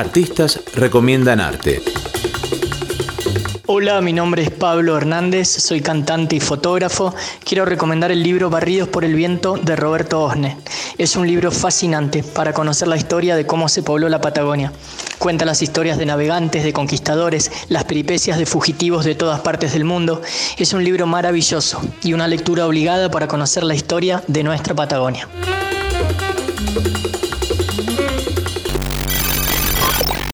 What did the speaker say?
Artistas recomiendan arte. Hola, mi nombre es Pablo Hernández, soy cantante y fotógrafo. Quiero recomendar el libro Barridos por el Viento de Roberto Osne. Es un libro fascinante para conocer la historia de cómo se pobló la Patagonia. Cuenta las historias de navegantes, de conquistadores, las peripecias de fugitivos de todas partes del mundo. Es un libro maravilloso y una lectura obligada para conocer la historia de nuestra Patagonia.